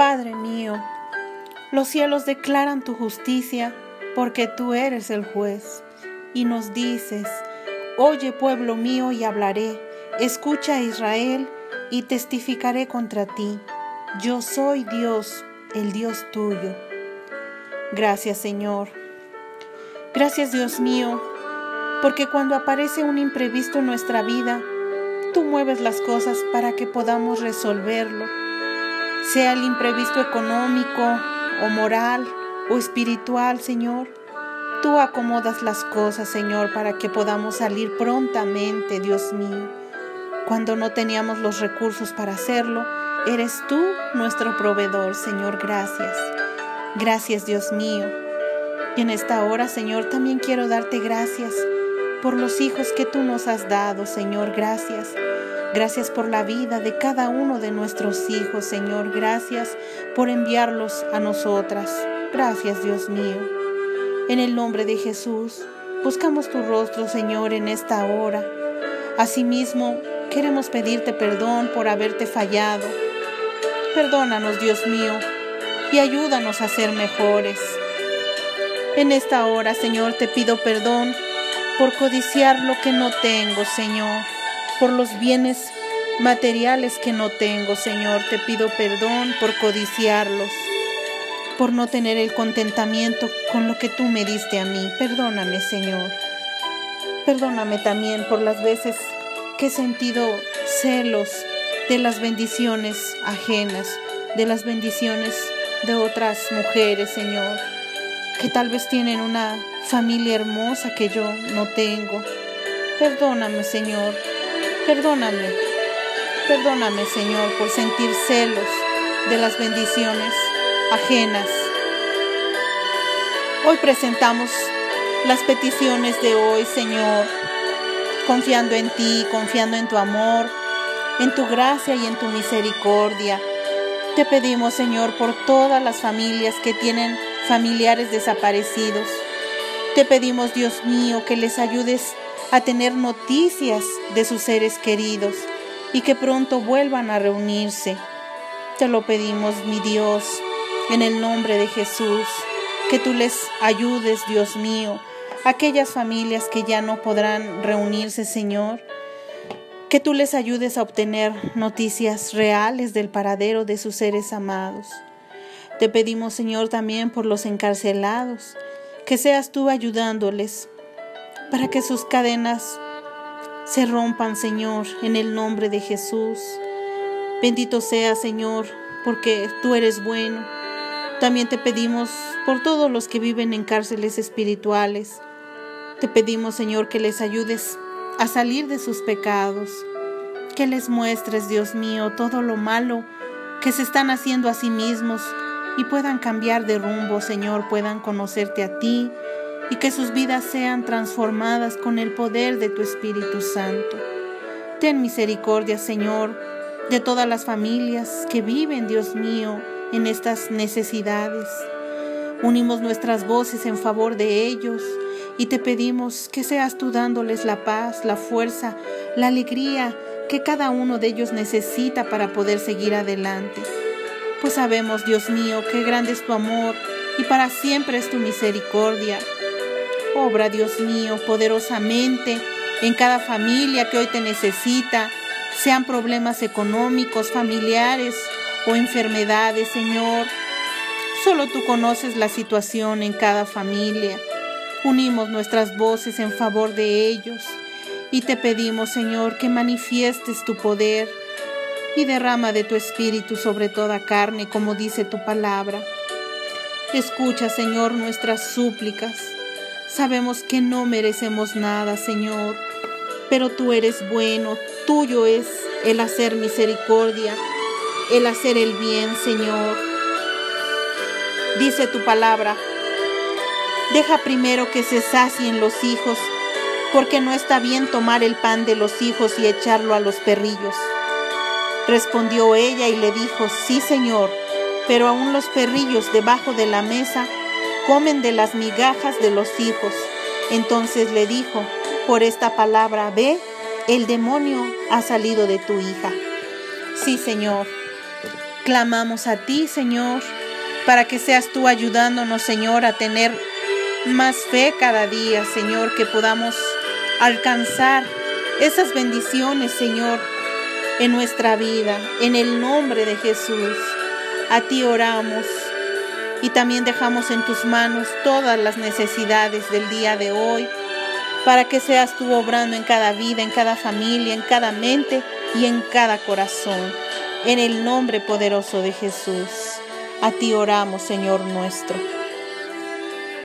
Padre mío, los cielos declaran tu justicia porque tú eres el juez y nos dices, oye pueblo mío y hablaré, escucha Israel y testificaré contra ti. Yo soy Dios, el Dios tuyo. Gracias Señor. Gracias Dios mío, porque cuando aparece un imprevisto en nuestra vida, tú mueves las cosas para que podamos resolverlo, sea el imprevisto económico o moral o espiritual, Señor. Tú acomodas las cosas, Señor, para que podamos salir prontamente, Dios mío. Cuando no teníamos los recursos para hacerlo, eres tú nuestro proveedor, Señor. Gracias. Gracias, Dios mío. Y en esta hora, Señor, también quiero darte gracias por los hijos que tú nos has dado, Señor. Gracias. Gracias por la vida de cada uno de nuestros hijos, Señor. Gracias por enviarlos a nosotras. Gracias, Dios mío. En el nombre de Jesús, buscamos tu rostro, Señor, en esta hora. Asimismo, queremos pedirte perdón por haberte fallado. Perdónanos, Dios mío, y ayúdanos a ser mejores. En esta hora, Señor, te pido perdón por codiciar lo que no tengo, Señor, por los bienes materiales que no tengo, Señor. Te pido perdón por codiciarlos, por no tener el contentamiento con lo que tú me diste a mí. Perdóname, Señor. Perdóname también por las veces que he sentido celos de las bendiciones ajenas, de las bendiciones de otras mujeres, Señor que tal vez tienen una familia hermosa que yo no tengo. Perdóname, Señor, perdóname, perdóname, Señor, por sentir celos de las bendiciones ajenas. Hoy presentamos las peticiones de hoy, Señor, confiando en ti, confiando en tu amor, en tu gracia y en tu misericordia. Te pedimos, Señor, por todas las familias que tienen familiares desaparecidos. Te pedimos, Dios mío, que les ayudes a tener noticias de sus seres queridos y que pronto vuelvan a reunirse. Te lo pedimos, mi Dios, en el nombre de Jesús, que tú les ayudes, Dios mío, aquellas familias que ya no podrán reunirse, Señor, que tú les ayudes a obtener noticias reales del paradero de sus seres amados. Te pedimos, Señor, también por los encarcelados, que seas tú ayudándoles para que sus cadenas se rompan, Señor, en el nombre de Jesús. Bendito sea, Señor, porque tú eres bueno. También te pedimos por todos los que viven en cárceles espirituales. Te pedimos, Señor, que les ayudes a salir de sus pecados, que les muestres, Dios mío, todo lo malo que se están haciendo a sí mismos y puedan cambiar de rumbo, Señor, puedan conocerte a ti y que sus vidas sean transformadas con el poder de tu Espíritu Santo. Ten misericordia, Señor, de todas las familias que viven, Dios mío, en estas necesidades. Unimos nuestras voces en favor de ellos y te pedimos que seas tú dándoles la paz, la fuerza, la alegría que cada uno de ellos necesita para poder seguir adelante pues sabemos, Dios mío, que grande es tu amor y para siempre es tu misericordia. Obra, Dios mío, poderosamente en cada familia que hoy te necesita, sean problemas económicos, familiares o enfermedades, Señor. Solo tú conoces la situación en cada familia. Unimos nuestras voces en favor de ellos y te pedimos, Señor, que manifiestes tu poder y derrama de tu espíritu sobre toda carne, como dice tu palabra. Escucha, Señor, nuestras súplicas. Sabemos que no merecemos nada, Señor, pero tú eres bueno, tuyo es el hacer misericordia, el hacer el bien, Señor. Dice tu palabra, deja primero que se sacien los hijos, porque no está bien tomar el pan de los hijos y echarlo a los perrillos. Respondió ella y le dijo, sí señor, pero aún los perrillos debajo de la mesa comen de las migajas de los hijos. Entonces le dijo, por esta palabra, ve, el demonio ha salido de tu hija. Sí, Señor, Clamamos a ti, Señor, para que seas tú ayudándonos, Señor, a tener más fe cada día, Señor, que podamos alcanzar esas bendiciones, Señor, en nuestra vida. En el nombre de Jesús, a ti oramos y también dejamos en tus manos todas las necesidades del día de hoy, para que seas tú obrando en cada vida, en cada familia, en cada mente y en cada corazón. En el nombre poderoso de Jesús, a ti oramos, Señor nuestro.